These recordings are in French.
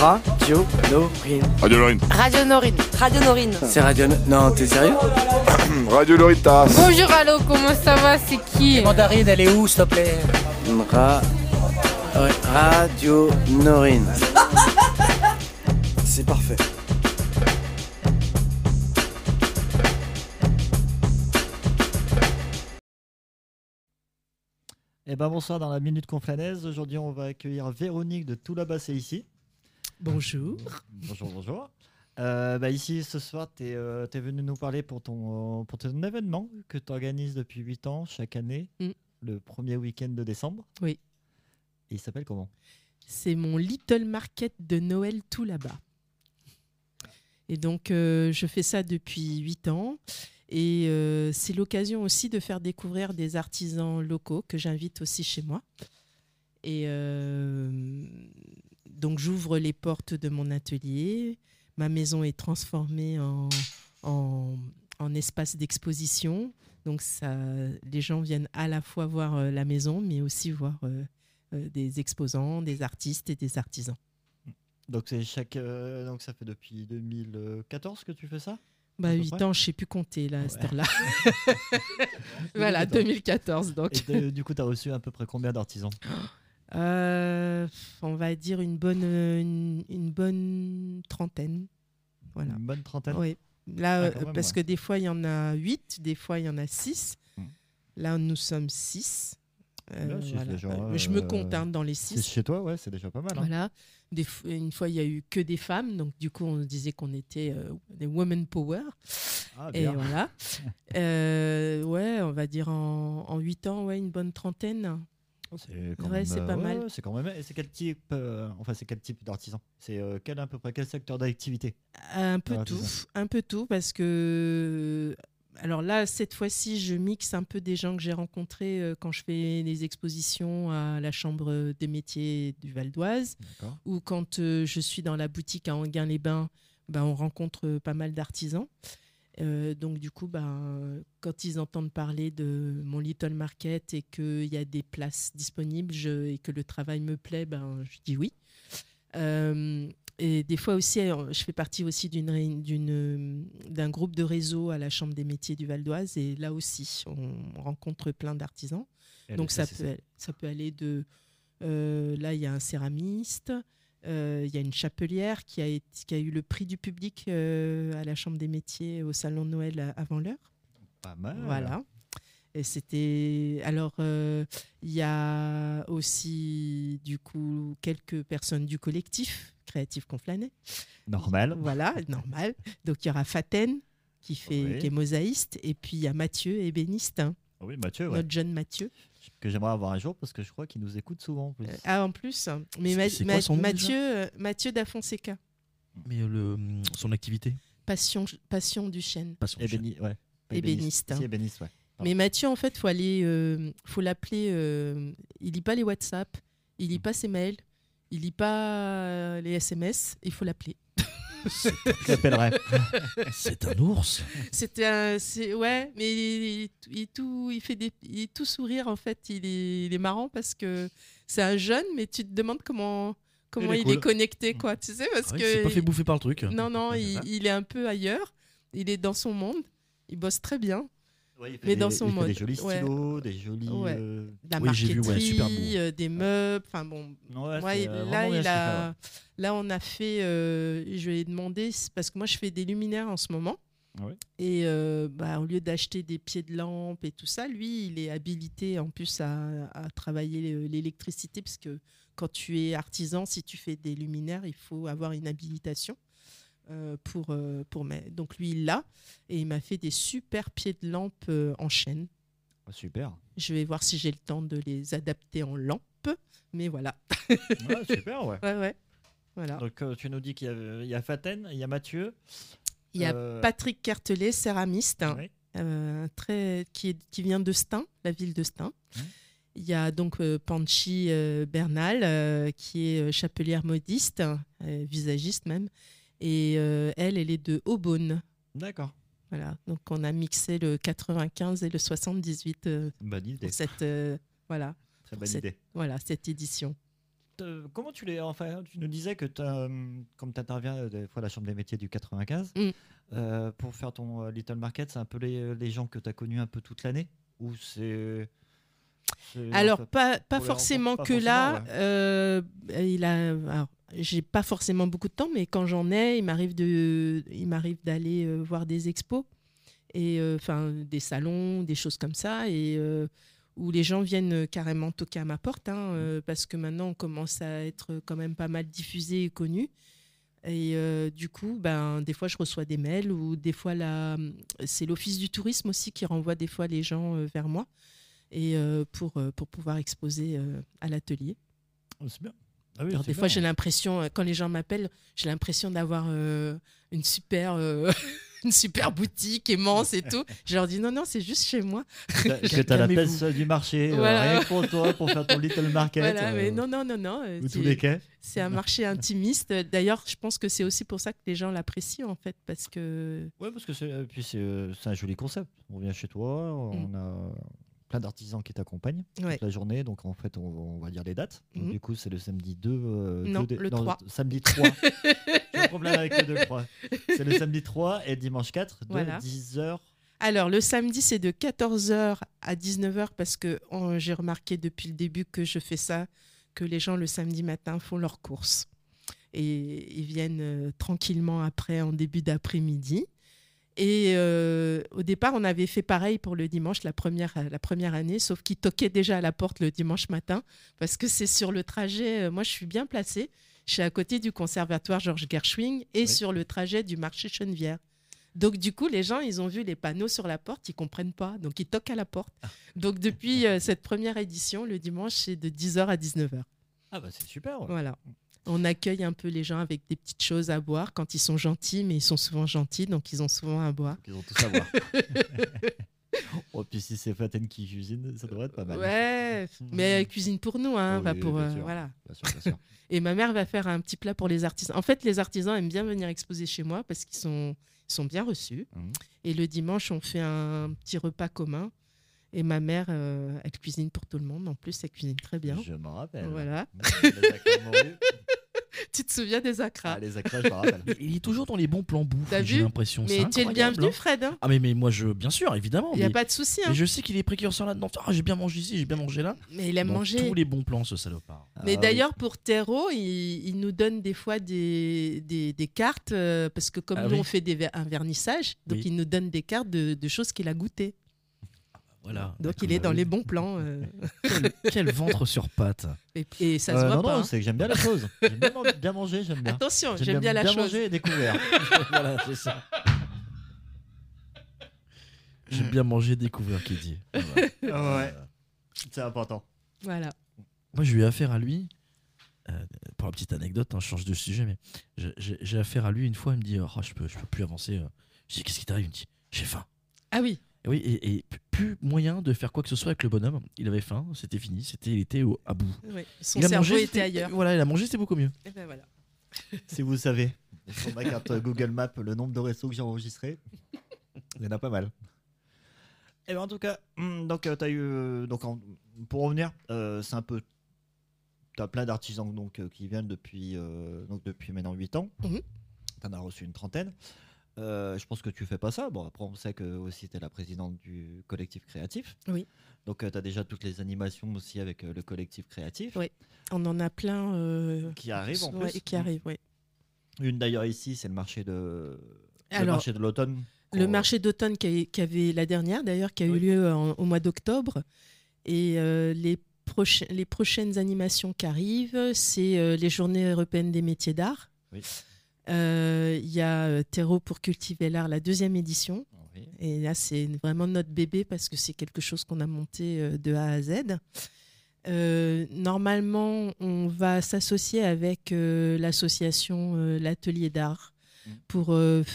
Radio Norine. Radio Lorine. Radio Norine. Radio Norine. C'est Radio... Non, t'es sérieux Radio Loritas. Bonjour, allô, comment ça va? C'est qui? Mandarine, elle est où, s'il te plaît? Ra... ouais, Radio Norine. C'est parfait. Eh ben bonsoir dans la Minute Conflanaise. Aujourd'hui, on va accueillir Véronique de Tout là-bas, c'est ici. Bonjour. Bonjour, bonjour. Euh, bah ici, ce soir, tu es, venu nous parler pour ton, pour ton événement que tu organises depuis 8 ans chaque année, Mm. le premier week-end de décembre. Oui. Et il s'appelle comment? C'est mon Little Market de Noël tout là-bas. Et donc, euh, je fais ça depuis 8 ans. Et euh, c'est l'occasion aussi de faire découvrir des artisans locaux que j'invite aussi chez moi. Et euh, donc, j'ouvre les portes de mon atelier. Ma maison est transformée en, en, en espace d'exposition. Donc, ça, les gens viennent à la fois voir euh, la maison, mais aussi voir euh, euh, des exposants, des artistes et des artisans. donc, c'est chaque, donc, ça fait depuis 2014 que tu fais ça Bah, À peu 8 près ans, je sais plus compter là, à cette Ouais. heure-là. voilà, 2014 donc. Et de- du coup, tu as reçu à peu près combien d'artisans? on va dire une bonne, une, une bonne trentaine. Voilà. Une bonne trentaine Oui. Là, Ah, euh, même, parce ouais. que des fois, il y en a 8, des fois, il y en a 6. Hmm. Là, nous sommes 6. Là, c'est déjà, je me euh, compte hein, dans les 6. chez toi, ouais, c'est déjà pas mal. hein. Voilà. Des une fois, il y a eu que des femmes, donc du coup, on disait qu'on était euh, des women power. Ah, Et voilà. Euh, ouais, on va dire en, en 8 ans, ouais, une bonne trentaine. C'est quand Ouais, euh, pas ouais, mal. ouais, C'est quand même. Et c'est quel type, euh, enfin c'est quel type d'artisan? C'est euh, quel à peu près quel secteur d'activité? Un peu tout, un peu tout, parce que alors là, cette fois-ci, je mixe un peu des gens que j'ai rencontrés euh, quand je fais des expositions à la Chambre des métiers du Val d'Oise, ou quand je suis dans la boutique à Anguin-les-Bains, ben, on rencontre pas mal d'artisans. Euh, donc du coup, ben, quand ils entendent parler de mon Little Market et qu'il y a des places disponibles je- et que le travail me plaît, ben, je dis oui. Euh, et des fois aussi, euh, je fais partie aussi d'un groupe de réseau à la Chambre des métiers du Val d'Oise. Et là aussi, on rencontre plein d'artisans. Donc ça peut, ça peut aller de... euh, là, il y a un céramiste, il y a une chapelière qui a, été- qui a eu le prix du public euh, à la Chambre des métiers au Salon de Noël à- avant l'heure. Pas mal. Voilà. Et c'était. Alors, euh, il y a aussi, du coup, quelques personnes du collectif Créatif Conflanet. Normal. Voilà, normal. Donc, il y aura Faten, qui, fait, Oui. qui est mosaïste. Et puis, il y a Mathieu, ébéniste, hein, Oui, Mathieu, ouais. notre jeune Mathieu. Que j'aimerais avoir un jour parce que je crois qu'il nous écoute souvent. en plus. Euh, ah, en plus. hein. Mais C'est- Ma- c'est Ma- quoi son nom, Mathieu, euh, Mathieu da Fonseca, Mais euh, le, son activité Passion, Passion du chêne. Passion Ébéni- ouais. Ébéniste, hein. Si, ébéniste, ouais. Mais Mathieu, en fait, faut aller, euh, faut l'appeler. euh, il lit pas les WhatsApp, il lit pas ses mails, il lit pas les SMS. Il faut l'appeler. Je l'appellerai. C'est un ours. C'était un, c'est ouais, mais il, il- il tout, il fait des, il est tout sourire en fait. Il est, il est marrant parce que c'est un jeune, mais tu te demandes comment, comment Il il est connecté, quoi. Tu sais parce Ah ouais, il que s'est pas fait bouffer par le truc. non, non, C'est il, il est un peu ailleurs. Il est dans son monde. Il bosse très bien. Ouais, il fait Mais des- dans son il fait mode, Des jolis ouais. stylos, des jolis. Ouais. euh, la Oui, j'ai vu, ouais, marqueterie, super beau. euh, des meubles. Enfin bon, Ouais, Ouais, c'est, euh, là, il a, là, on a fait. euh, je lui ai demandé parce que moi, je fais des luminaires en ce moment. Ouais. Et euh, bah, au lieu d'acheter des pieds de lampe et tout ça, lui, il est habilité en plus à, à travailler le- l'électricité parce que quand tu es artisan, si tu fais des luminaires, il faut avoir une habilitation. Euh, pour, euh, pour Donc lui, il l'a et il m'a fait des super pieds de lampe euh, en chaîne. Ah, Super. Je vais voir si j'ai le temps de les adapter en lampe. Mais voilà. Ouais, super, ouais. Ouais, ouais. Voilà. Donc euh, tu nous dis qu'il y y a Faten, il y a Mathieu. Il y a euh, Patrick Cartelet, céramiste, hein, oui. euh, très, qui, est, qui vient de Stein, la ville de Stein. Mhm. Il y a donc Panchi Bernal, qui est chapelière modiste, visagiste même. Et euh, elle, elle est de Aubonne. D'accord. Voilà. Donc on a mixé le 95 et le 78 euh, Bonne idée. pour cette, euh, voilà, Très bonne cette- idée. voilà, cette édition. comment tu les. Enfin, tu nous disais que comme tu interviens des fois à la Chambre des métiers du 95, Mm. euh, pour faire ton Little Market, c'est un peu les, les gens que tu as connus un peu toute l'année? Ou c'est. Alors, pas, pas forcément pas que là. ouais. euh, il a. alors, j'ai pas forcément beaucoup de temps, mais quand j'en ai, il m'arrive de, il m'arrive d'aller euh, voir des expos et euh, enfin des salons, des choses comme ça, et euh, où les gens viennent carrément toquer à ma porte, hein, euh, parce que maintenant on commence à être quand même pas mal diffusé et connu. Et du coup, ben, des fois, je reçois des mails ou des fois, la... c'est l'Office du tourisme aussi qui renvoie des fois les gens vers moi et pour, pour pouvoir exposer à l'atelier. Oh, c'est bien. Ah oui, Alors, des fois, j'ai l'impression, euh, quand les gens m'appellent, j'ai l'impression d'avoir euh, une super. euh, une super boutique immense et tout. Je leur dis non, non, c'est juste chez moi. Que que t'as la peste du marché, euh, Voilà. rien que pour toi, pour faire ton Little Market. Voilà, euh, mais non, non, non, non. ou c'est- tous les quais. C'est un marché intimiste. D'ailleurs, je pense que c'est aussi pour ça que les gens l'apprécient en fait, parce que Ouais, parce que c'est, puis c'est, c'est un joli concept. On vient chez toi, on a plein d'artisans qui t'accompagnent. Ouais. toute la journée. Donc en fait, on, on va dire les dates. Donc, Mhm. Du coup, c'est le samedi 2. euh, Non, deux dé- le 3. Samedi 3. J'ai un problème avec le 2, je crois. C'est le samedi 3 et dimanche 4 de Voilà. 10h. Alors, le samedi, c'est de 14h à 19h parce que oh, j'ai remarqué depuis le début que je fais ça, que les gens le samedi matin font leurs courses. Et ils viennent euh, tranquillement après, en début d'après-midi. Et euh, au départ, on avait fait pareil pour le dimanche, la première, la première année, sauf qu'ils toquaient déjà à la porte le dimanche matin, parce que c'est sur le trajet, euh, moi je suis bien placée, je suis à côté du conservatoire Georges Gershwin et Oui. sur le trajet du marché Chenevière. Donc du coup, les gens, ils ont vu les panneaux sur la porte, ils comprennent pas, donc ils toquent à la porte. Donc depuis euh, cette première édition, le dimanche, c'est de 10h à 19h. Ah bah c'est super. ouais. Voilà. On accueille un peu les gens avec des petites choses à boire quand ils sont gentils, mais ils sont souvent gentils, donc ils ont souvent à boire. Ils ont tout savoir. oh, puis si c'est Faten qui cuisine, ça devrait être pas mal. Ouais, mais elle cuisine pour nous, hein, Oui, pour bien euh, sûr. voilà. Bien sûr, bien sûr. Et ma mère va faire un petit plat pour les artisans. En fait, les artisans aiment bien venir exposer chez moi parce qu'ils sont, ils sont bien reçus. Mhm. Et le dimanche, on fait un petit repas commun. Et ma mère, euh, elle cuisine pour tout le monde. En plus, elle cuisine très bien. Je m'en rappelle. Voilà. Mmh. Tu te souviens des acras Ah, les acras, je m'en rappelle. Mais Il est toujours dans les bons plans bouffe, T'as j'ai vu l'impression. Mais tu es le bienvenu, hein. Fred. hein. Ah mais, mais moi, je, bien sûr, évidemment. Il n'y a mais, pas de souci. hein. mais je sais qu'il est précurseur là-dedans. Ah, j'ai bien mangé ici, j'ai bien mangé là. Mais il aime Dans manger. tous les bons plans, ce salopard. Mais Ah, oui. d'ailleurs, pour Terreau, il, il nous donne des fois des, des, des cartes, euh, parce que comme Ah nous, oui. on fait des, un vernissage, donc Oui. il nous donne des cartes de, de choses qu'il a goûtées. Voilà. Donc il D'accord. est dans les bons plans. euh, Quel, quel ventre sur pattes. et, et ça Euh, se voit non, pas. non, hein. c'est que j'aime bien la chose. J'aime bien, man- bien manger, j'aime bien. Attention, j'aime bien, la chose. manger et découvrir. voilà, c'est ça. J'aime bien manger, découvrir, qui dit. ouais. C'est important. Voilà. Moi, j'ai eu affaire à lui. euh, pour la petite anecdote, hein, je change de sujet, mais j'ai- j'ai j'ai affaire à lui une fois. Il me dit oh, je, peux, je peux plus avancer. euh. Je dis Qu'est-ce qui t'arrive? Il me dit J'ai faim. Ah oui, Et oui, et, et p- plus moyen de faire quoi que ce soit avec le bonhomme. Il avait faim, c'était fini, c'était, il était au, à bout. son il a cerveau mangé, était ailleurs. Voilà, il a mangé, c'était beaucoup mieux. Et ben voilà. Si vous savez, sur ma carte Google Maps, le nombre de restos que j'ai enregistrés, il y en a pas mal. Et ben en tout cas, hum, donc, euh, t'as eu, euh, donc en- pour revenir, euh, c'est un peu. Tu as plein d'artisans donc, euh, qui viennent depuis, euh, donc, depuis maintenant 8 ans. Mhm. Tu en as reçu une trentaine. Euh, je pense que tu fais pas ça. Bon, après, on sait que aussi tu es la présidente du collectif créatif. Oui. Donc, tu as déjà toutes les animations aussi avec euh, le collectif créatif Oui. On en a plein euh, qui arrivent en ouais, plus. qui arrivent, oui. Une d'ailleurs ici, c'est le marché de le Alors, marché de l'automne. Le marché d'automne qui, avait la dernière d'ailleurs, qui a eu lieu en- au mois d'octobre. Et euh, les, prochains- les prochaines animations qui arrivent, c'est euh, les Journées européennes des métiers d'art. Oui. Euh, Il y a euh, Terreau pour cultiver l'art, la deuxième édition. Oui. Et là, c'est vraiment notre bébé parce que c'est quelque chose qu'on a monté euh, de A à Z. Euh, normalement, on va s'associer avec euh, l'association euh, L'Atelier d'Art Mm. pour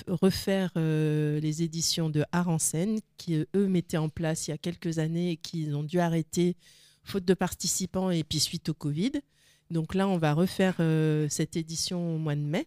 refaire les éditions de Art en scène qui, eux, mettaient en place il y a quelques années et qui ont dû arrêter faute de participants et puis suite au Covid. Donc là, on va refaire cette édition au mois de mai.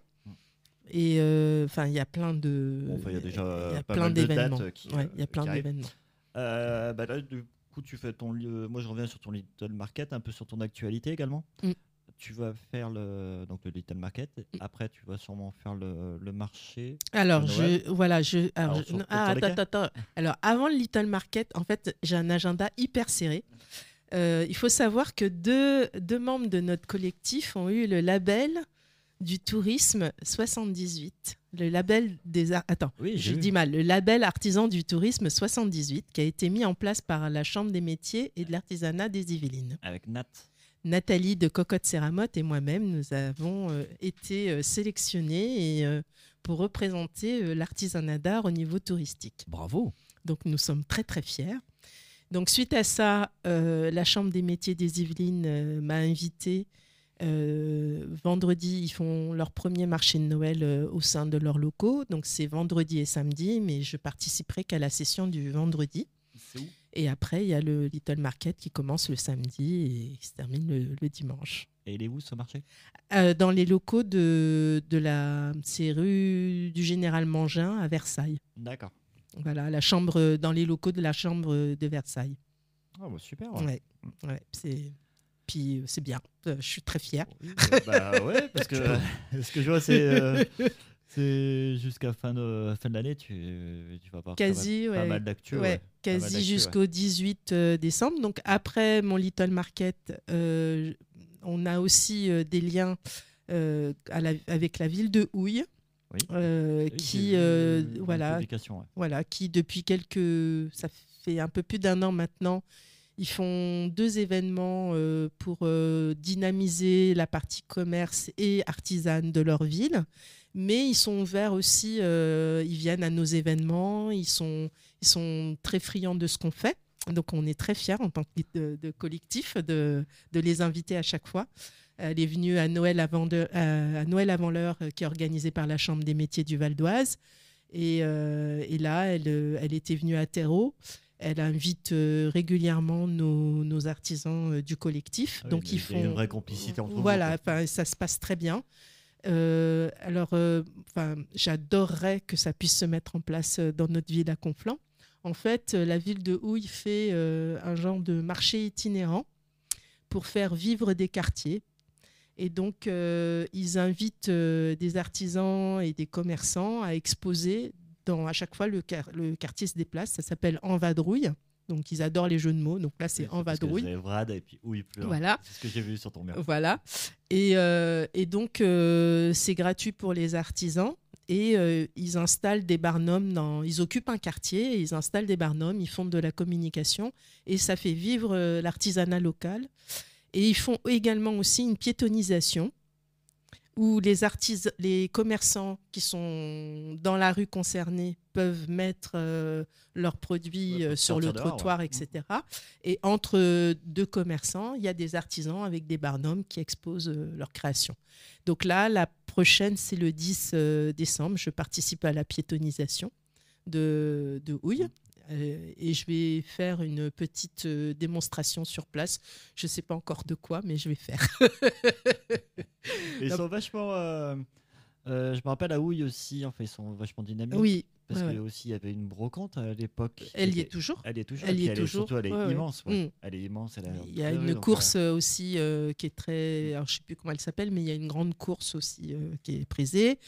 Mm. Et euh, enfin, il y a plein de, Bon, enfin, il y a déjà, il y a pas plein d'événements. euh, Ouais, il y euh, a plein qui arrivent. d'événements. Euh, bah là, du coup, tu fais ton. euh, Moi, je reviens sur ton Little Market, un peu sur ton actualité également. Mm. tu vas faire le, donc le Little Market. Après, tu vas sûrement faire le, le marché. Alors, je, voilà, je, alors, Alors, je- sur- ah, lesquels attends, attends. Alors, avant le Little Market, en fait, j'ai un agenda hyper serré. Euh, il faut savoir que deux, deux membres de notre collectif ont eu le label du tourisme 78. Le label des ar- attends, Oui, je dis mal, le label artisan du tourisme 78 qui a été mis en place par la Chambre des métiers et de l'artisanat des Yvelines. Avec Nat. Nathalie de Cocotte Céramotte et moi-même, nous avons euh, été euh, sélectionnés et, euh, pour représenter l'artisanat d'art au niveau touristique. Bravo. Donc nous sommes très très fiers. Donc suite à ça, la Chambre des métiers des Yvelines m'a invité. Euh, vendredi, ils font leur premier marché de Noël euh, au sein de leurs locaux. Donc c'est vendredi et samedi, mais je participerai qu'à la session du vendredi. C'est où? Et après, il y a le Little Market qui commence le samedi et qui se termine le- le dimanche. Et il est où ce marché? Euh, dans les locaux de, de la c'est rue du Général Mangin à Versailles. D'accord. Voilà, la chambre dans les locaux de la chambre de Versailles. Ah, bah, super. Ouais, ouais, c'est puis euh, c'est bien. Euh, je suis très. Oui, bah, bah ouais, parce que ce que je vois, c'est euh, c'est jusqu'à fin de fin de l'année, tu, tu vas avoir Quasi, pas mal, pas ouais. mal d'actu. Ouais, ouais. Quasi jusqu'au 18 euh, décembre. Donc après mon Little Market, euh, on a aussi euh, des liens euh, à la- avec la ville de Houille, Oui. euh, qui euh, voilà voilà, qui depuis quelques, ça fait un peu plus d'un an maintenant, ils font deux événements euh, pour euh, dynamiser la partie commerce et artisane de leur ville. Mais ils sont ouverts aussi, euh, ils viennent à nos événements, ils sont, très friands de ce qu'on fait. Donc on est très fiers en tant que de, collectif de, les inviter à chaque fois. Elle est venue à Noël avant, Noël avant l'heure, qui est organisée par la Chambre des métiers du Val d'Oise. Et, là, elle, elle était venue à Terreau. Elle invite euh, régulièrement nos, nos artisans euh, du collectif. Ah oui, Donc ils font une vraie complicité entre vous, voilà, enfin, ça se passe très bien. Euh, alors, euh, j'adorerais que ça puisse se mettre en place dans notre ville à Conflans. En fait, la ville de Houille fait euh, un genre de marché itinérant pour faire vivre des quartiers. Et donc, ils invitent des artisans et des commerçants à exposer. Dans, à chaque fois, le, quar- le quartier se déplace. Ça s'appelle En Vadrouille. Donc, ils adorent les jeux de mots. Donc là, c'est Oui, En Vadrouille. Vrad et puis où il pleut. Voilà. C'est ce que j'ai vu sur ton mur. Voilà. Et, euh, et donc, euh, c'est gratuit pour les artisans. Et euh, ils installent des barnums, dans, ils occupent un quartier, et ils installent des barnums, ils font de la communication et ça fait vivre l'artisanat local. Et ils font également aussi une piétonisation où les, commerçants qui sont dans la rue concernée peuvent mettre euh, leurs produits euh, sur le dehors, trottoir, ouais. etc. Et entre deux commerçants, il y a des artisans avec des barnums qui exposent euh, leurs créations. Donc là, la prochaine, c'est le 10 euh, décembre. Je participe à la piétonisation de, de Houille. Euh, et je vais faire une petite euh, démonstration sur place. Je ne sais pas encore de quoi, mais je vais faire. Ils sont vachement. euh, je me rappelle à Houille aussi, enfin, ils sont vachement dynamiques. oui, Parce ouais, que ouais. aussi, il y avait une brocante à l'époque. elle y est toujours. Elle y est toujours. Elle y est toujours, Surtout, elle est ouais, immense. Mm. Elle est immense. Elle Il y a une course aussi qui est très. Alors, je ne sais plus comment elle s'appelle, mais il y a une grande course aussi qui est prisée.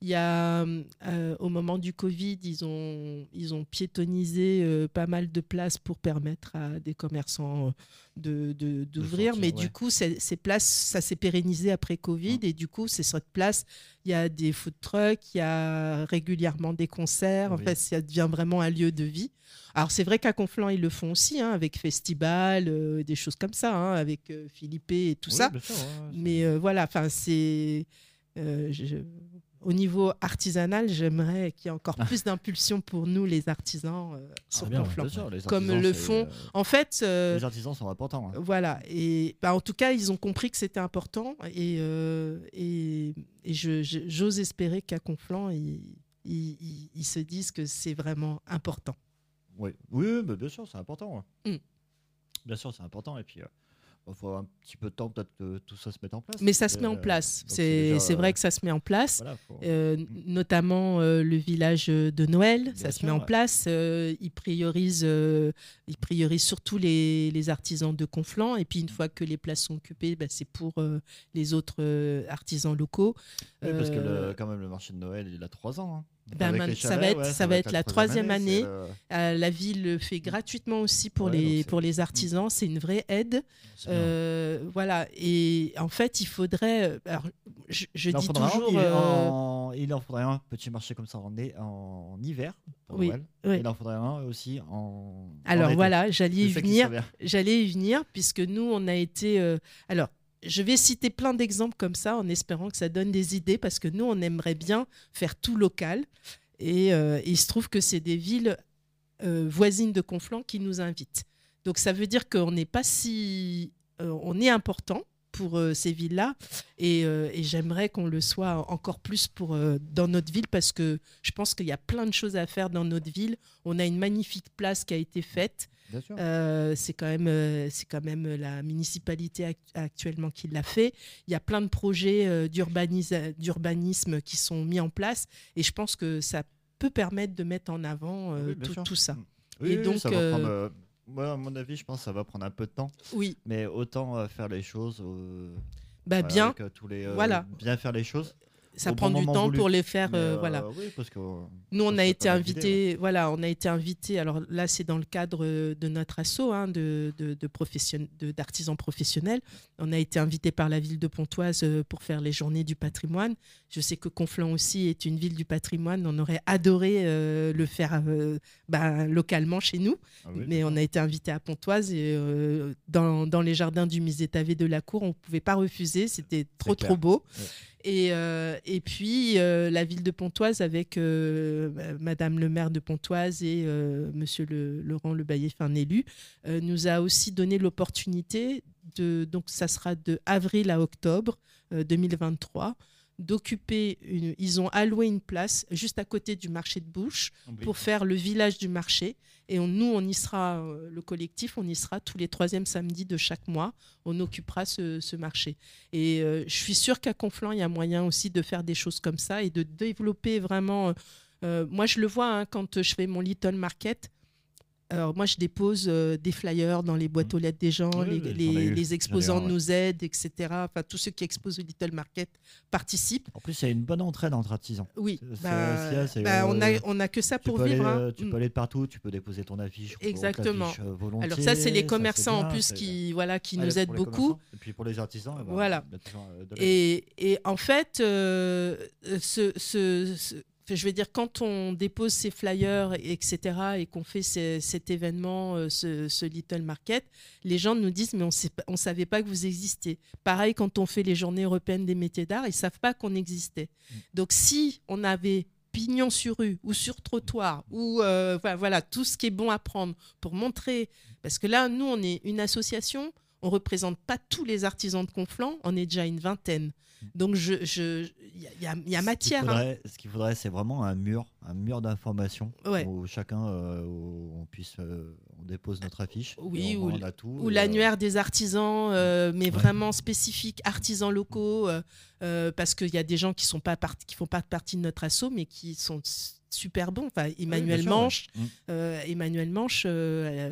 Il y a, euh, au moment du Covid, ils ont, ils ont piétonisé euh, pas mal de places pour permettre à des commerçants euh, de, de- d'ouvrir. mais ouais. du coup, ces, ces places, ça s'est pérennisé après Covid. Et du coup, c'est cette place, il y a des food trucks, il y a régulièrement des concerts. En Oui. fait, ça devient vraiment un lieu de vie. Alors, c'est vrai qu'à Conflans, ils le font aussi, hein, avec festival, euh, des choses comme ça, hein, avec Philippe et tout Oui, ça. sûr, ouais, Mais voilà, enfin, c'est. euh, je- au niveau artisanal, j'aimerais qu'il y ait encore plus d'impulsion pour nous, les artisans, euh, sur bien. Bien sûr, les Comme le font- euh, En fait, euh, Les artisans sont importants. hein. voilà. Et bah, en tout cas, ils ont compris que c'était important. Et, j'ose espérer qu'à Conflans, ils, ils- ils- ils se disent que c'est vraiment important. Oui, oui, mais bien sûr, c'est important. ouais. Mm. Bien sûr, c'est important. Et puis, Il faut un petit peu de temps peut-être que tout ça se mette en place. Mais ça se met en Euh, place. C'est c'est euh, vrai que ça se met en place. voilà, faut- Euh, notamment euh, le village de Noël, ça se met en place. Euh, ils priorisent, euh, ils priorisent surtout les, les artisans de Conflans. Et puis une fois que les places sont occupées, bah, c'est pour euh, les autres euh, artisans locaux. Oui, parce que Euh, le, quand même, le marché de Noël, il a trois ans. hein. Ben, man- ça va être- ouais, ça va être la troisième année. le- euh, la ville le fait gratuitement aussi pour, Ouais, les, pour les artisans. C'est une vraie aide. Euh, voilà. Et en fait, il faudrait. euh, Alors, je, je il, en dis faudrait un, toujours. il, euh, en, il en faudrait un petit marché comme ça en, é- en hiver. Oui. Il en faudrait un aussi en. en Alors voilà, j'allais y venir. J'allais y venir puisque nous, on a été. euh, Alors, je vais citer plein d'exemples comme ça en espérant que ça donne des idées parce que nous, on aimerait bien faire tout local. Et euh, il se trouve que c'est des villes euh, voisines de Conflans qui nous invitent. Donc ça veut dire qu'on n'est pas si. euh, on est important pour ces villes-là et, et j'aimerais qu'on le soit encore plus pour, dans notre ville parce que je pense qu'il y a plein de choses à faire dans notre ville. On a une magnifique place qui a été faite. Euh, c'est quand même euh, c'est quand même la municipalité act- actuellement qui l'a fait. Il y a plein de projets euh, d'urbanisme qui sont mis en place et je pense que ça peut permettre de mettre en avant Oui, tout, ça. Oui, Et oui, donc, ça va prendre, moi, à mon avis, je pense que ça va prendre un peu de temps. Oui, Mais autant faire les choses. bah voilà, bien, avec, tous les, Voilà. Bien faire les choses. Ça prend bon du temps voulu. pour les faire. Euh, euh, voilà. Oui, parce que. Nous, on a été pas mal d'idée, invité, voilà, on a été invité. Alors là, c'est dans le cadre euh, de notre asso hein, de, de, de profession- de- d'artisans professionnels. On a été invité par la ville de Pontoise euh, pour faire les journées du patrimoine. Je sais que Conflans aussi est une ville du patrimoine. On aurait adoré euh, le faire euh, bah, localement chez nous, Ah oui, mais on a été invité à Pontoise et euh, dans, dans les jardins du musée Tavé de la Cour, on ne pouvait pas refuser. C'était trop trop beau. Ouais. Et, euh, et puis euh, la ville de Pontoise avec euh, Madame le maire de Pontoise et Monsieur Laurent Le Baillet, un élu, nous a aussi donné l'opportunité de donc ça sera de avril à octobre euh, 2023 d'occuper une ils ont alloué une place juste à côté du marché de Bouche pour faire le village du marché. Et on- nous, on y sera, euh, le collectif, on y sera tous les troisièmes samedis de chaque mois. On occupera ce, ce marché. Et euh, je suis sûre qu'à Conflans, il y a moyen aussi de faire des choses comme ça et de développer vraiment. euh, moi, je le vois hein, quand je fais mon Little Market. Alors moi, je dépose euh, des flyers dans les boîtes aux lettres des gens, Oui, les, eu. exposants ouais. nous aident, etc. Enfin, tous ceux qui exposent au Little Market participent. En plus, il y a une bonne entraide entre artisans. Oui, bah, c'est, bah, on, a, euh, on a que ça pour peux aller, vivre. hein. euh, tu Mm. peux aller de partout, tu peux déposer ton affiche. Exactement. euh, Alors ça, c'est les ça, commerçants en plus qui, voilà, qui Ouais, nous aident beaucoup. Et puis pour les artisans, eh ben, Voilà. euh. Et, et en fait, euh, ce, ce- ce- je vais dire, quand on dépose ces flyers, etc., et qu'on fait ces- cet événement, euh, ce, ce Little Market, les gens nous disent, mais on ne savait pas que vous existiez. Pareil, quand on fait les journées européennes des métiers d'art, ils ne savent pas qu'on existait. Donc si on avait pignon sur rue ou sur trottoir ou euh, voilà, voilà, tout ce qui est bon à prendre pour montrer parce que là nous on est une association on représente pas tous les artisans de Conflans on est déjà une vingtaine donc je il y a- y, Ce qu'il matière hein. Ce qu'il faudrait, c'est vraiment un mur, un mur d'information Ouais. où chacun, euh, où on puisse, euh, on dépose notre affiche. Oui, ou et, l'annuaire des artisans, euh, mais vraiment spécifique, artisans locaux, euh, euh, parce qu'il y a des gens qui sont pas parti- qui font pas partie de notre assaut, mais qui sont super bons. Enfin, Emmanuel bien sûr, ouais. Manche, Mm. euh, Emmanuel Manche, euh,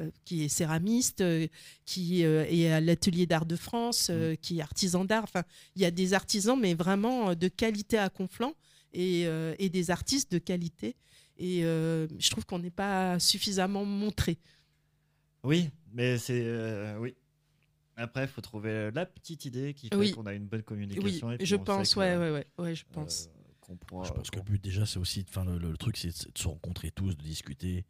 euh, qui est céramiste, euh, qui est à l'atelier d'art de France, Mm. qui est artisan d'art. Enfin, il y a des artisans, mais vraiment de qualité à Conflans et, et des artistes de qualité. Et je trouve qu'on n'est pas suffisamment montré. Oui, mais c'est oui. Après, il faut trouver la petite idée qui fait Oui. qu'on a une bonne Oui, communication. et puis je pense, que, ouais, ouais, ouais, ouais, je pense. Euh, qu'on pourra- Je pense que le but déjà c'est aussi, enfin le, le- le truc c'est de, se rencontrer tous, de discuter,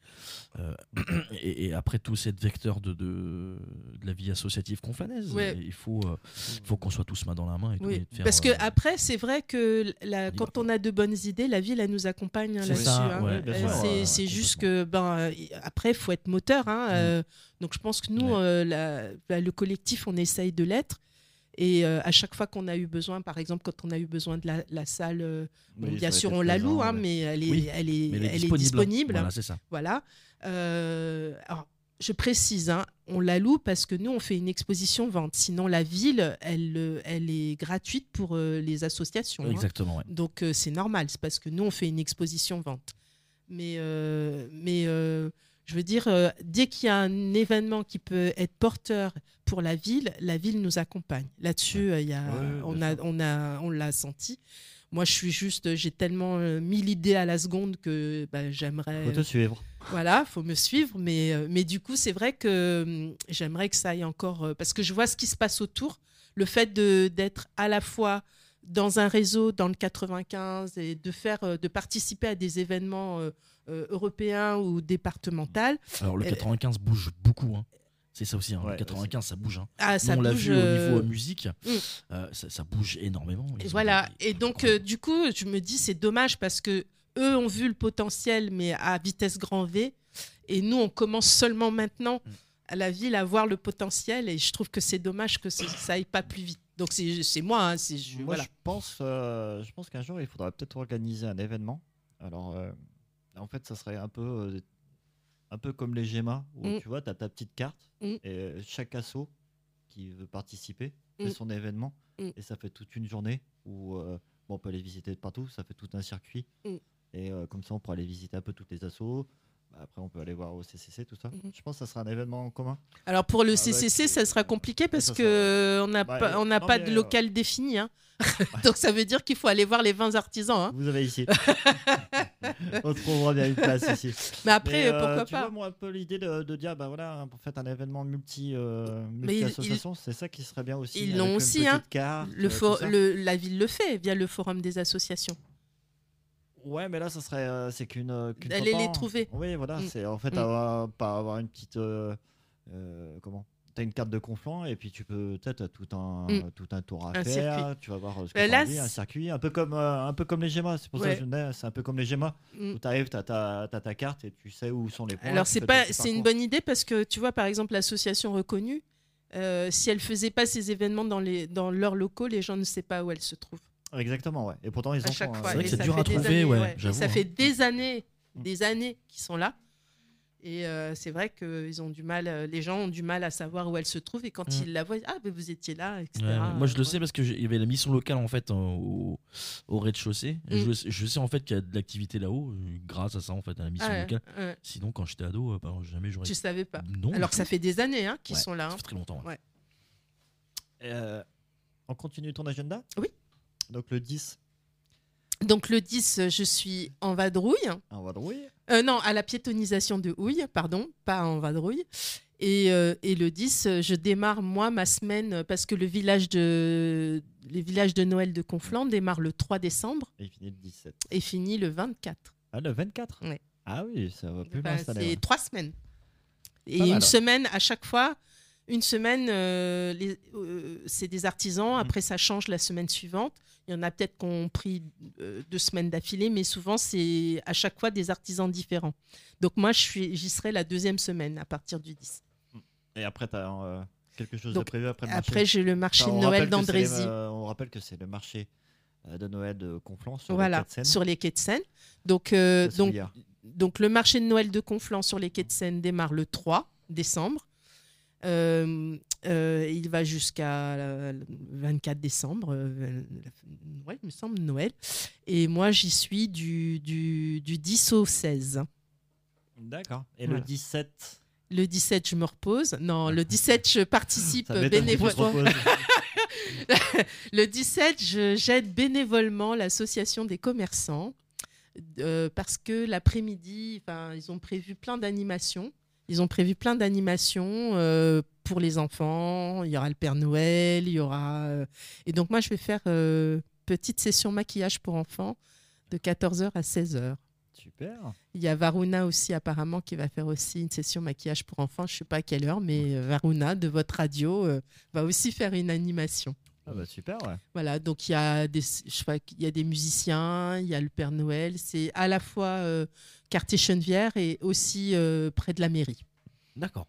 euh, et, et après tout c'est vecteur de, de, de la vie associative confanaise. Ouais. Il faut, euh, faut qu'on soit tous main dans la main et tout. et Oui, de faire, parce que euh, après, c'est vrai que la, quand on a de bonnes idées, la ville, elle nous accompagne hein, C'est là-dessus. hein. ouais, Euh, c'est ouais, c'est juste que, ben, euh, après, il faut être moteur. hein, euh, donc, je pense que nous, Ouais. euh, la- la- le collectif, on essaye de l'être. Et euh, à chaque fois qu'on a eu besoin, par exemple, quand on a eu besoin de la, la salle, euh, bon, bien sûr, on la loue, hein, ouais. mais elle est, Oui, elle est, elle est disponible. Voilà, c'est ça. Voilà. Euh, alors, je précise, hein, on la loue parce que nous, on fait une exposition vente. Sinon, la ville, elle, elle est gratuite pour les associations. hein. Exactement, ouais. Donc, c'est normal. C'est parce que nous, on fait une exposition vente. Mais, mais je veux dire, euh, dès qu'il y a un événement qui peut être porteur pour la ville, la ville nous accompagne. Là-dessus, euh, Ouais, ouais, on, bien a, sûr. on, a, on l'a senti. Moi, je suis juste, j'ai tellement euh, mis l'idée à la seconde que bah, j'aimerais. Faut te suivre. Voilà, faut me suivre, mais, euh, mais du coup, c'est vrai que j'aimerais que ça aille encore, euh, parce que je vois ce qui se passe autour. Le fait de- d'être à la fois dans un réseau dans le 95 et de faire, euh, de participer à des événements euh, euh, européens ou départementaux, Alors, le Euh, 95 bouge beaucoup. Hein. C'est ça aussi, hein. Ouais, le 95, ça bouge. Hein. ah, Nous, ça on l'a bouge. vu au niveau euh, euh, musique, mm. euh, ça, ça bouge énormément. Ils voilà. des- Et donc, euh, du coup, je me dis, c'est dommage parce que eux ont vu le potentiel, mais à vitesse grand V. Et nous, on commence seulement maintenant Mm. à la ville à voir le potentiel. Et je trouve que c'est dommage que ça aille pas plus vite. Donc, c'est moi. hein, je- Moi, voilà. je pense, euh, je pense qu'un jour, il faudra peut-être organiser un événement. Alors, euh, en fait, ça serait un peu, euh, un peu comme les GEMA, où Mm. tu vois, tu as ta petite carte, Mm. et euh, chaque asso qui veut participer fait Mm. son événement, et ça fait toute une journée où euh, bon, on peut aller visiter de partout, ça fait tout un circuit. Et euh, comme ça, on pourra aller visiter un peu toutes les assos. Bah, Après, on peut aller voir au CCC, tout ça. Mhm. Je pense que ça sera un événement en commun. Alors, pour le CCC, ça sera compliqué parce ça que sera- on n'a Bah, pas, on non, pas de euh, local défini. hein. donc, ça veut dire qu'il faut aller voir les 20 artisans. hein. Vous avez ici. on trouvera bien une place ici. Mais après, Mais, euh, pourquoi tu pas vois, moi, un peu l'idée de, de dire, bah voilà, pour faire un événement multi, euh, Mais ils- multi-association, c'est ça qui serait bien aussi. ils l'ont aussi, hein. carte, le euh, for- le- La ville le fait via le forum des associations. Ouais, mais là, ça serait, euh, c'est qu'une, euh, D'aller les trouver. Oui, voilà, Mm. c'est en fait Mm. avoir, pas avoir une petite, euh, comment? T'as une carte de conflant et puis tu peux peut-être as tout un Mm. tout un tour à Un faire. circuit. Tu vas voir ce que Bah, t'as là, envie, un circuit, un peu comme euh, un peu comme les GEMA. C'est pour ça Ouais. que je disais, c'est un peu comme les GEMA. Mm. Où t'arrives, t'as ta t'as ta carte et tu sais où sont les points. Alors tu c'est pas, c'est une bonne idée parce que tu vois par exemple l'association reconnue, euh, si elle faisait pas ces événements dans les dans leurs locaux, les gens ne savent pas où elle se trouve Exactement, ouais. Et pourtant ils en font, hein. C'est vrai Et que c'est ça dur à trouver, années, ouais, ça hein. fait des années, Mm. des années qu'ils sont là. Et euh, c'est vrai que ils ont du mal, euh, les gens ont du mal à savoir où elle se trouve et quand Mm. ils la voient, ah ben vous étiez là, etc. Ouais. Moi, je le Ouais. sais parce qu'il y avait la mission locale en fait au, au rez-de-chaussée. Mm. Je, je sais en fait qu'il y a de l'activité là-haut euh, grâce à ça en fait à la mission Ah locale. ouais. Sinon, quand j'étais ado, bah, jamais j'aurais. Tu savais pas. Non. Alors que ça fait des années hein, qu'ils Ouais, sont là. Ça hein. fait très longtemps. ouais. Ouais. Euh, on continue ton agenda? Oui. Donc le 10, Donc le 10, je suis en vadrouille. en vadrouille. Euh, non, à la piétonisation de Houille, pardon, pas en vadrouille. Et, euh, et le 10, euh, je démarre moi ma semaine parce que le village de, le village de Noël de Conflans démarre le 3 décembre Et finit le 17. et finit le 24. Ah, le 24 Ouais. Ah oui, ça va plus Enfin, année, c'est ouais. trois semaines. Et une semaine à chaque fois. Une semaine, euh, les- euh, c'est des artisans. Après, ça change la semaine suivante. Il y en a peut-être qui ont pris euh, deux semaines d'affilée, mais souvent, c'est à chaque fois des artisans différents. Donc, moi, je suis- j'y serai la deuxième semaine à partir du 10. Et après, tu as quelque chose Donc, de prévu après le marché? Après, j'ai le marché Enfin, de Noël d'Andrézy. euh, on rappelle que c'est le marché euh, de Noël de Conflans sur Voilà, les quais de Seine. sur les quais de Seine. Donc, euh, donc, donc, le marché de Noël de Conflans sur les quais de Seine démarre le 3 décembre. Euh, euh, il va jusqu'à euh, le 24 décembre. euh, ouais, il me semble Noël. Et moi, j'y suis du, du, du 10 au 16. D'accord. Et Voilà. le 17 Le 17, je me repose. Non, le 17, je participe bénévolement. Le 17, je- j'aide bénévolement l'association des commerçants euh, parce que l'après-midi, ils ont prévu plein d'animations. Ils ont prévu plein d'animations euh, pour les enfants. Il y aura le Père Noël, il y aura. euh, Et donc, moi, je vais faire euh, petite session maquillage pour enfants de 14h à 16h. Super. Il y a Varuna aussi, apparemment, qui va faire aussi une session maquillage pour enfants. Je ne sais pas à quelle heure, mais Varuna, de votre radio, euh, va aussi faire une animation. Ah bah super, ouais. Voilà, donc il y a des, je crois qu'il y a des musiciens, il y a le Père Noël. C'est à la fois euh, quartier Chenevière et aussi euh, près de la mairie. D'accord.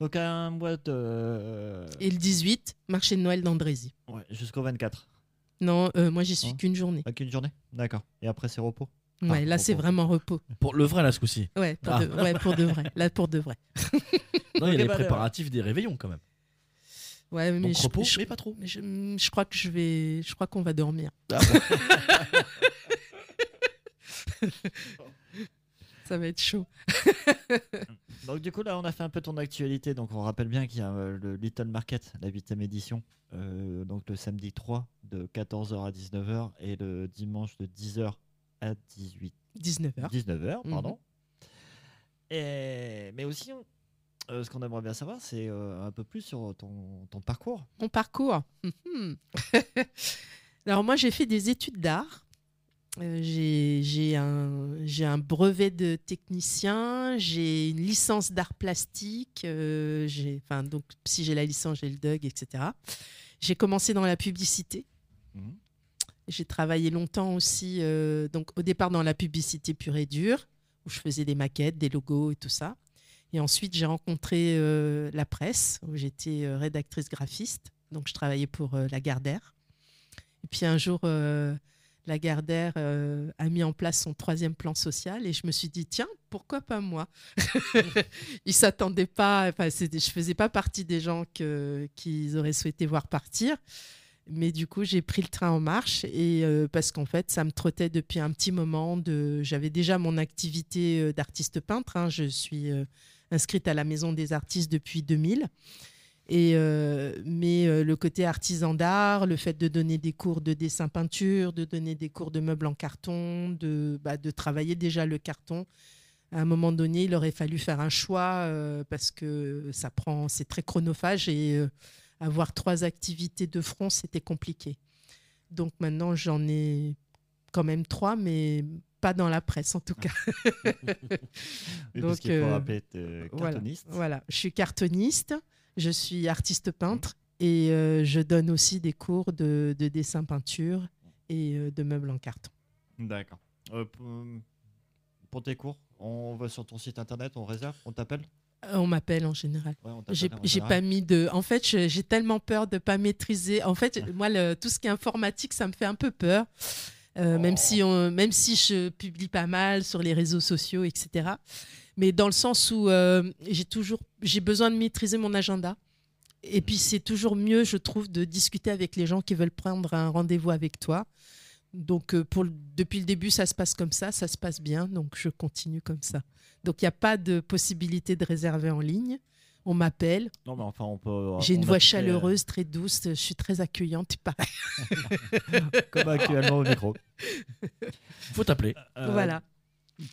Donc un mois de... euh, Et le 18, marché de Noël d'Andrézy. ouais, jusqu'au 24. Non, euh, moi j'y suis Hein qu'une journée. Avec une journée? D'accord. Et après c'est repos? Ouais, Ah, là, c'est vraiment repos. Pour le vrai, là, ce coup-ci. Ouais, pour, Ah. de, ouais, pour de vrai. Là, pour de vrai. Non, il y a les bah, préparatifs des réveillons quand même. Ouais, mais Donc je, repos, je- mais pas trop. mais je, je crois que je vais, je crois qu'on va dormir. Ah bon. Ça va être chaud. Donc du coup là on a fait un peu ton actualité donc on rappelle bien qu'il y a euh, le Little Market la 8 édition euh, donc le samedi 3 de 14h à 19h et le dimanche de 10h à 18 19h. 19h Mhm. pardon. Et mais aussi euh, ce qu'on aimerait bien savoir c'est euh, un peu plus sur ton, ton parcours. Mon parcours. Alors moi, j'ai fait des études d'art. Euh, j'ai un, brevet de technicien, j'ai une licence d'art plastique, enfin, donc si j'ai la licence, j'ai le DUG, etc. J'ai commencé dans la publicité. Mhm. J'ai travaillé longtemps aussi, donc au départ dans la publicité pure et dure, où je faisais des maquettes, des logos et tout ça. Et ensuite, j'ai rencontré euh, la presse, où j'étais euh, rédactrice graphiste. Donc, je travaillais pour euh, Lagardère. Et puis un jour, euh, Lagardère a mis en place son troisième plan social et je me suis dit, tiens, pourquoi pas moi? Ils s'attendaient pas, enfin, je faisais pas partie des gens qu'ils auraient souhaité voir partir. Mais du coup, j'ai pris le train en marche et parce qu'en fait, ça me trottait depuis un petit moment. J'avais déjà mon activité d'artiste peintre. hein. Je suis inscrite à la Maison des artistes depuis 2000. Et euh, mais euh, le côté artisan d'art, le fait de donner des cours de dessin peinture, de donner des cours de meubles en carton, de, bah, travailler déjà le carton. À un moment donné, il aurait fallu faire un choix euh, parce que ça prend, c'est très chronophage et avoir trois activités de front, c'était compliqué. Donc maintenant, j'en ai quand même trois, mais pas dans la presse en tout cas. Oui, Donc, parce qu'il faut euh, être euh, voilà. je suis cartoniste, je suis artiste peintre et euh, je donne aussi des cours de, de dessin peinture et de meubles en carton. D'accord. Pour, tes cours, on va sur ton site internet, on réserve, on t'appelle? On m'appelle en général. Ouais, J'ai pas mis de. En fait, j'ai tellement peur de pas maîtriser. En fait, moi, le- tout ce qui est informatique, ça me fait un peu peur. Euh, même, si même si je publie pas mal sur les réseaux sociaux, etc. Mais dans le sens où euh, j'ai toujours j'ai besoin de maîtriser mon agenda. Et puis c'est toujours mieux, je trouve, de discuter avec les gens qui veulent prendre un rendez-vous avec toi. Donc euh, pour depuis le début, ça se passe comme ça, ça se passe bien, donc je continue comme ça. Donc il n'y a pas de possibilité de réserver en ligne. On m'appelle, Non, mais enfin, on peut. j'ai on une voix les- chaleureuse, très douce, je suis très accueillante, il paraît. Comme actuellement au micro. Faut t'appeler. Euh, voilà.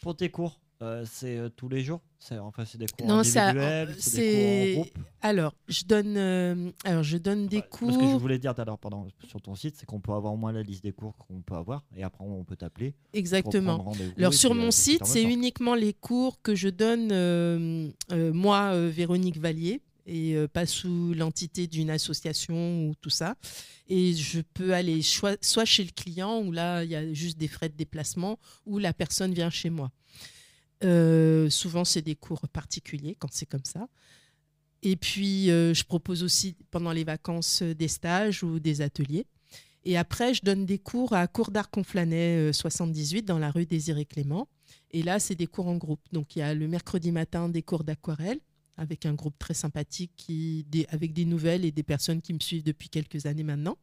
Pour tes cours, euh, c'est euh, tous les jours C'est enfin c'est des cours Non, individuels, c'est des cours en groupe. Alors, je donne, euh, alors, je donne des Ouais, Parce que je cours. voulais dire tout à l'heure, pardon, sur ton site, c'est qu'on peut avoir au moins la liste des cours qu'on peut avoir et après on peut t'appeler. Exactement. Alors sur mon site, c'est uniquement les cours que je donne moi, Véronique Vallier, et pas sous l'entité d'une association ou tout ça. Et je peux aller soit chez le client, où là, il y a juste des frais de déplacement, ou la personne vient chez moi. Euh, souvent, c'est des cours particuliers quand c'est comme ça. Et puis, euh, je propose aussi pendant les vacances euh, des stages ou des ateliers. Et après, je donne des cours à Cours d'Art Conflanet euh, 78 dans la rue Désiré Clément. Et là, c'est des cours en groupe. Donc, il y a le mercredi matin des cours d'aquarelle avec un groupe très sympathique qui, des- avec des nouvelles et des personnes qui me suivent depuis quelques années maintenant.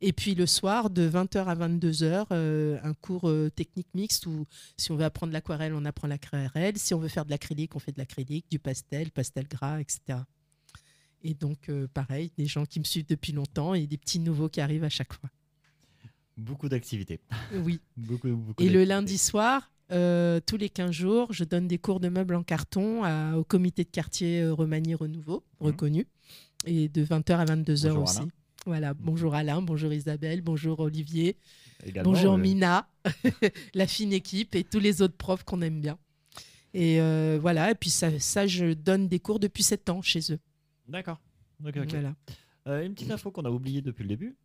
Et puis le soir, de 20h à 22h, euh, un cours euh, technique mixte où si on veut apprendre l'aquarelle, on apprend l'aquarelle. Si on veut faire de l'acrylique, on fait de l'acrylique, du pastel, pastel gras, etc. Et donc, euh, pareil, des gens qui me suivent depuis longtemps et des petits nouveaux qui arrivent à chaque fois. Beaucoup d'activités. Oui. beaucoup, beaucoup Et le lundi soir, euh, tous les 15 jours, je donne des cours de meubles en carton à- au comité de quartier euh, Remanié Renouveau, Mhm. reconnu, et de 20h à 22h Bonjour aussi. Alain. Voilà, bonjour Alain, bonjour Isabelle, bonjour Olivier, Également, bonjour euh, Mina, la fine équipe et tous les autres profs qu'on aime bien. Et euh, voilà, et puis ça, ça, je donne des cours depuis 7 ans chez eux. D'accord. Ok, ok. Voilà. Une petite info qu'on a oubliée depuis le début.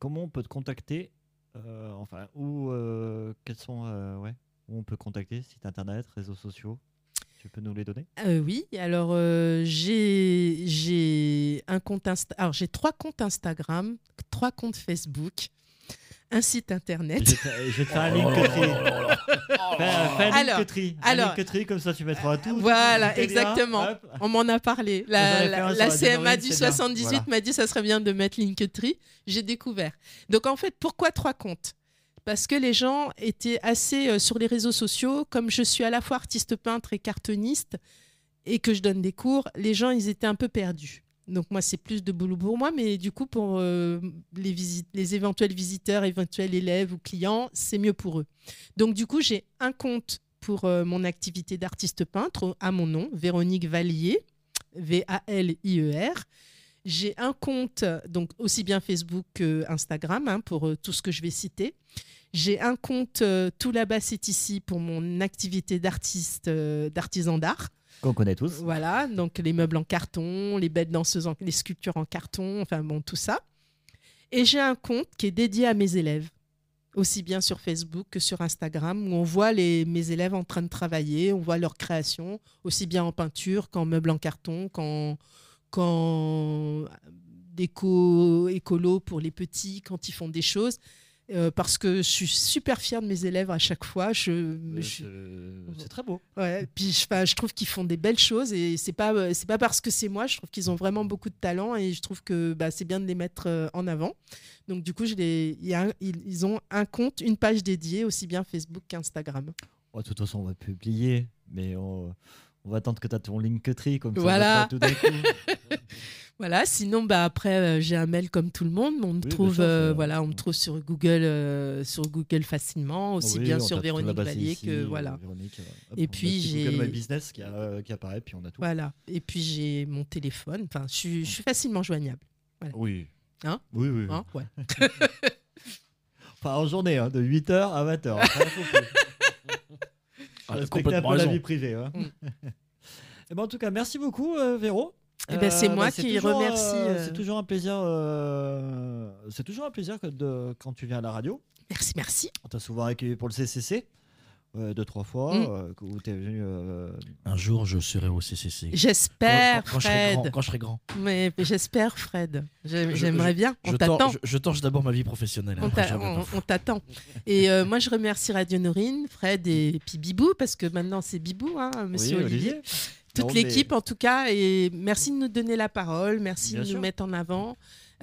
Comment on peut te contacter Enfin, où, euh, quels sont, ouais, où on peut contacter Site internet, réseaux sociaux Tu peux nous les donner? Euh, oui, alors euh, j'ai j'ai un compte Insta- alors j'ai trois comptes Instagram, trois comptes Facebook. un site internet. Je vais te- je vais te faire un Oh là Linktree. Alors, Linktree. Comme ça tu mettras tout. Voilà, tout exactement. hop. On m'en a parlé. La, CMA du c'est bien. 78 Voilà. m'a dit ça serait bien de mettre Linktree. J'ai découvert. Donc en fait, pourquoi trois comptes? Parce que les gens étaient assez euh, sur les réseaux sociaux. Comme je suis à la fois artiste peintre et cartoniste et que je donne des cours, les gens ils étaient un peu perdus. Donc moi c'est plus de boulot pour moi, mais du coup pour euh, les, les éventuels visiteurs, éventuels élèves ou clients, c'est mieux pour eux. Donc du coup j'ai un compte pour euh, mon activité d'artiste peintre à mon nom, Véronique Vallier, V-A-L-I-E-R. J'ai un compte, donc aussi bien Facebook que Instagram, hein, pour euh, tout ce que je vais citer. J'ai un compte euh, Tout là-bas, c'est ici pour mon activité d'artiste, euh, d'artisan d'art. Qu'on connaît tous. Voilà, donc les meubles en carton, les bêtes danseuses, en- les sculptures en carton, enfin bon, tout ça. Et j'ai un compte qui est dédié à mes élèves, aussi bien sur Facebook que sur Instagram, où on voit les, mes élèves en train de travailler, on voit leur création, aussi bien en peinture qu'en meubles en carton, qu'en qu'en déco écolo pour les petits, quand ils font des choses. Euh, parce que je suis super fière de mes élèves à chaque fois. Je, je- C'est très beau. Ouais, puis je, enfin, je trouve qu'ils font des belles choses et c'est pas euh, c'est pas parce que c'est moi, je trouve qu'ils ont vraiment beaucoup de talent et je trouve que bah, c'est bien de les mettre euh, en avant. Donc du coup, je les, il y a un- ils, ils ont un compte, une page dédiée aussi bien Facebook qu'Instagram. Bon, de toute façon, on va publier, mais on, on va attendre que tu as ton Linktree comme ça. on Voilà. va pas tout d'un coup. Voilà. Sinon, bah après, euh, j'ai un mail comme tout le monde. mais On me trouve, sûr, euh, voilà, on me trouve sur Google, euh, sur Google facilement, aussi Oui, bien sur Véronique Vallier ici, que voilà. Véronique, hop, Et puis, j'ai- Google My Business qui, a- qui apparaît, puis on a tout. Voilà. Et puis j'ai mon téléphone. Enfin, je suis, facilement joignable. Oui. Hein? Oui, oui. oui. Hein? Ouais. Enfin, en journée, hein, de 8h à 20h. Après, faut plus. Ah, un complètement peu la vie privée. hein. Mm. Eh ben, en tout cas, merci beaucoup, euh, Véro. Eh ben, c'est moi c'est qui toujours, remercie, euh, euh, C'est toujours un plaisir. euh, c'est toujours un plaisir que de, quand tu viens à la radio. Merci, merci. On t'a souvent accueilli pour le CCC. euh, deux, trois fois. Mm. euh, que- où t'es venu. euh, Un jour, je serai au CCC. J'espère, Quand- quand- quand je serai grand- Fred. Quand je serai grand. Mais mais j'espère, Fred. J'ai- Je- J'aimerais bien. On Je t'attend. torche- je- je torche d'abord ma vie professionnelle. On après, t'a- je reviens on- pas. on t'attend. Et euh, moi, je remercie Radio Norine, Fred et puis Bibou, parce que maintenant c'est Bibou, hein, monsieur oui, Olivier. Toute mais- l'équipe, en tout cas. Et merci de nous donner la parole. Merci Bien de sûr. nous mettre en avant.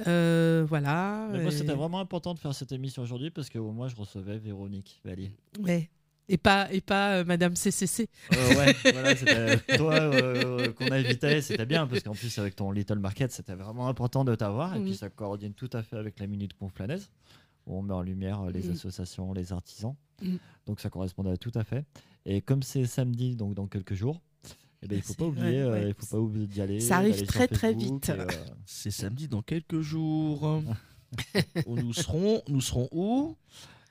Euh, voilà. Mais moi, Et- c'était vraiment important de faire cette émission aujourd'hui parce que au moins, je recevais Véronique Vallier. Ouais. Et pas, et pas euh, Madame CCC. Euh, ouais, voilà, c'était toi euh, qu'on invitait, c'était bien parce qu'en plus avec ton Little Market, c'était vraiment important de t'avoir et puis ça coordonne tout à fait avec la minute conflanaise où on met en lumière euh, les Mhm. associations, les artisans. Mhm. Donc ça correspondait tout à fait. Et comme c'est samedi, donc dans quelques jours, eh ben, il faut C'est- pas oublier, ouais, euh, ouais. il faut pas oublier d'y aller. Ça arrive très, très vite. euh, C'est samedi dans quelques jours. Où nous serons, nous serons où?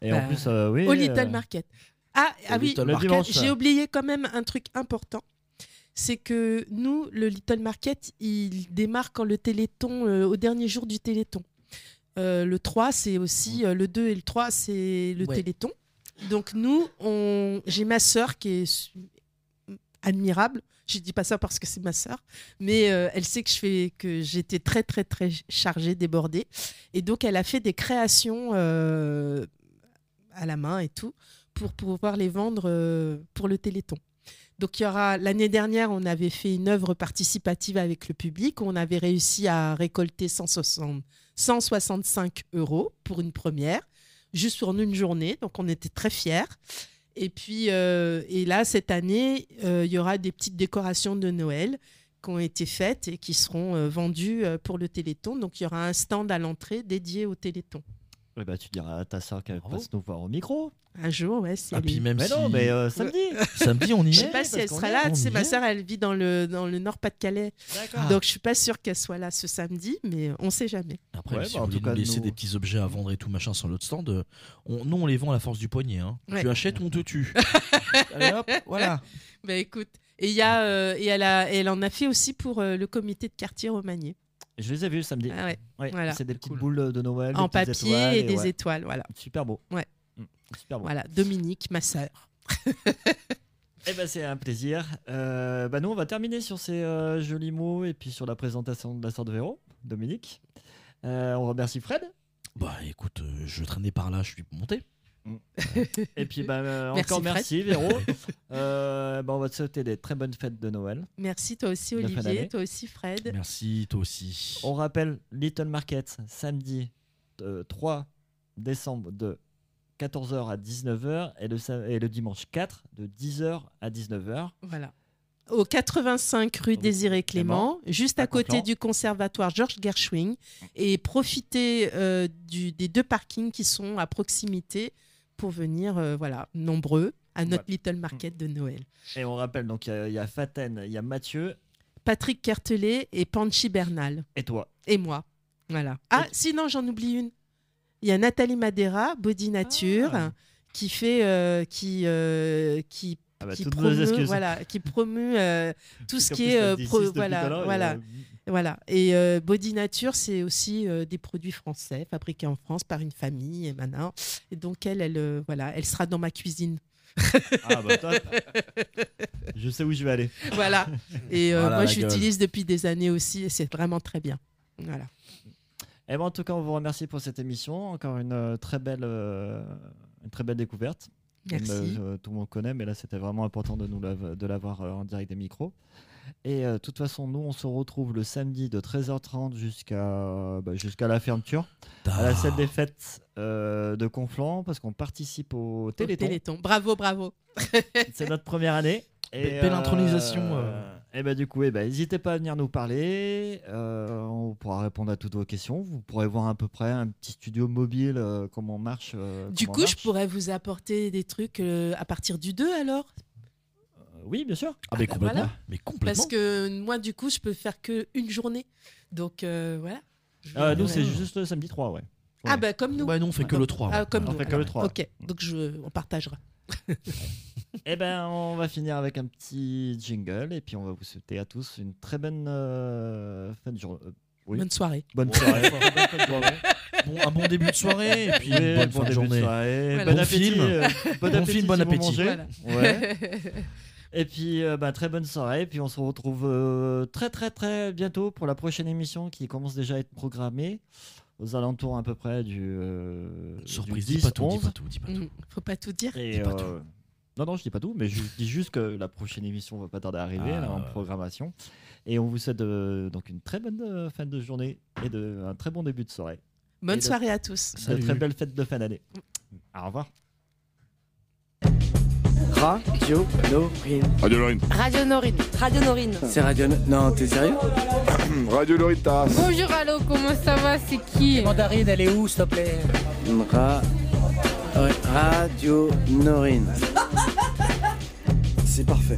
Et Bah, en plus, euh, oui. Au Little Market. Ah, ah oui, j'ai oublié quand même un truc important. C'est que nous, le Little Market, il démarre quand le Téléthon, euh, au dernier jour du Téléthon. Euh, le 3, c'est aussi, euh, le 2 et le 3, c'est le Ouais. Téléthon. Donc nous, on... j'ai ma sœur qui est admirable. Je dis pas ça parce que c'est ma sœur, mais euh, elle sait que je fais que j'étais très très très chargée, débordée, et donc elle a fait des créations euh, à la main et tout pour pouvoir les vendre euh, pour le Téléthon. Donc il y aura l'année dernière, on avait fait une œuvre participative avec le public, on avait réussi à récolter 160 165 euros pour une première, juste pour une journée, donc on était très fiers. Et puis, euh, et là, cette année, euh, il y aura des petites décorations de Noël qui ont été faites et qui seront euh, vendues pour le Téléthon. Donc, il y aura un stand à l'entrée dédié au Téléthon. Eh ben, tu diras à ta soeur qu'elle Bravo. passe nous voir au micro. Un jour, ouais, si Ah, elle puis est- même Mais si non, mais euh, samedi. samedi on y Je sais est. pas si parce elle qu'on sera y là. est, Tu sais, ma y est. sœur, elle vit dans le, dans le Nord-Pas-de-Calais. D'accord. Donc, je suis pas sûre qu'elle soit là ce samedi, mais on sait jamais. Après, Ouais, si bah, en vous voulez tout nous cas, laisser nous- des petits objets à vendre et tout machin sur notre stand, euh, on, nous on les vend à la force du poignet. Hein. Ouais. Tu achètes ou on te tue. Allez hop, voilà. Bah écoute, et, il y a, euh, et elle, a, elle en a fait aussi pour euh, le comité de quartier Romagné. Je les ai vus samedi. Ah ouais, Ouais, Voilà. C'est des petites Cool. boules de Noël. en papier étoiles et des ouais, étoiles. Voilà. Super beau. Ouais. Mm, Super beau. voilà, Dominique, ma sœur. Eh ben, c'est un plaisir. Euh, bah, nous, on va terminer sur ces euh, jolis mots et puis sur la présentation de la sœur de Véro, Dominique. Euh, on remercie Fred. Bah écoute, euh, je traînais par là, je suis monté. Et puis, bah, euh, Merci, encore Fred. merci, Véro. Euh, bah, on va te souhaiter des très bonnes fêtes de Noël. Merci toi aussi. Olivier, toi aussi Fred. Merci, toi aussi. On rappelle Little Market, samedi euh, 3 décembre de 14h à 19h et le, et le dimanche 4 de 10h à 19h. Voilà. Au 85 rue Désiré Clément, juste à, côté du conservatoire Georges Gershwin, et profitez euh, du- des deux parkings qui sont à proximité pour venir, euh, voilà, nombreux à notre Little Market de Noël. Et on rappelle, donc il y a- il y, a Faten, il y a Mathieu Patrick Kertelet et Panchi Bernal. et toi. Et moi. Voilà. Ah, sinon, j'en oublie une. Il y a Nathalie Madera, Body Nature, Ah. qui fait. euh, qui, euh, qui, Ah bah, qui promeut, voilà, qui promeut euh, tout ce qui est. pro- voilà, voilà, voilà. Et euh, Body Nature, c'est aussi euh, des produits français, fabriqués en France par une famille. Et, maintenant. et donc, elle, elle, euh, voilà, elle sera dans ma cuisine. Ah bah top. je sais où je vais aller. Voilà. Et euh, Voilà, moi, l'utilise depuis des années aussi, et c'est vraiment très bien. Voilà. Et ben, en tout cas, on vous remercie pour cette émission. Encore une euh, très belle, euh, une très belle découverte. Merci. Euh, tout le monde connaît, mais là, c'était vraiment important de nous de l'avoir euh, en direct des micros. Et euh, de toute façon, nous, on se retrouve le samedi de 13h30 jusqu'à bah, jusqu'à la fermeture à la salle des fêtes euh, de Conflans parce qu'on participe au Au Téléthon. Téléthon. Bravo, bravo. C'est notre première année. Be- belle intronisation, Et bah du coup, eh ben, n'hésitez pas à venir nous parler. euh, on pourra répondre à toutes vos questions. Vous pourrez voir à peu près un petit studio mobile, euh, comment marche. euh, Du comment coup, je marche. pourrais vous apporter des trucs euh, à partir du 2 alors? Euh, oui, bien sûr. Ah, mais bah, complètement. voilà. Mais complètement. Parce que moi, du coup, je peux faire que une journée. Donc euh, voilà. Euh, nous, ouais. c'est juste le samedi 3, ouais. Ah bah comme nous. Bah, nous, on fait que le 3. Ah, ouais. comme On nous. fait que le 3. Ok, donc je, on partagera. Eh ben, on va finir avec un petit jingle et puis on va vous souhaiter à tous une très bonne euh, fin de journée. Oui. Bonne soirée. Bonne Bon, soirée. de. Bon, un bon début de soirée et puis Oui, une bonne bon fin de journée. soirée. Voilà. Bon Bon appétit. film. euh, bon Bon appétit film, bon appétit. mangez. Voilà. Ouais. Et puis, euh, bah, très bonne soirée. Et puis, on se retrouve euh, très, très, très bientôt pour la prochaine émission qui commence déjà à être programmée aux alentours à peu près du. euh, Surprise, du dis 10, pas tout, dis 11. pas tout, dis pas tout. Mm, Faut pas tout dire. Et, Dis pas euh, non, non, je dis pas tout, mais je dis juste que la prochaine émission va pas tarder à arriver Ah. elle est en programmation. Et on vous souhaite euh, donc une très bonne euh, fin de journée et de, un très bon début de soirée. Bonne Et de- soirée à tous. Salut. De très belles fêtes de fin d'année. Au revoir. Radio Lorine. Radio Lorine. Radio Norine. Radio Norine. C'est Radio. Non, t'es sérieux Radio Loritas. Bonjour, allô, comment ça va C'est qui? Mandarine, elle est où, s'il te plaît? Ra... Radio Norine. C'est parfait.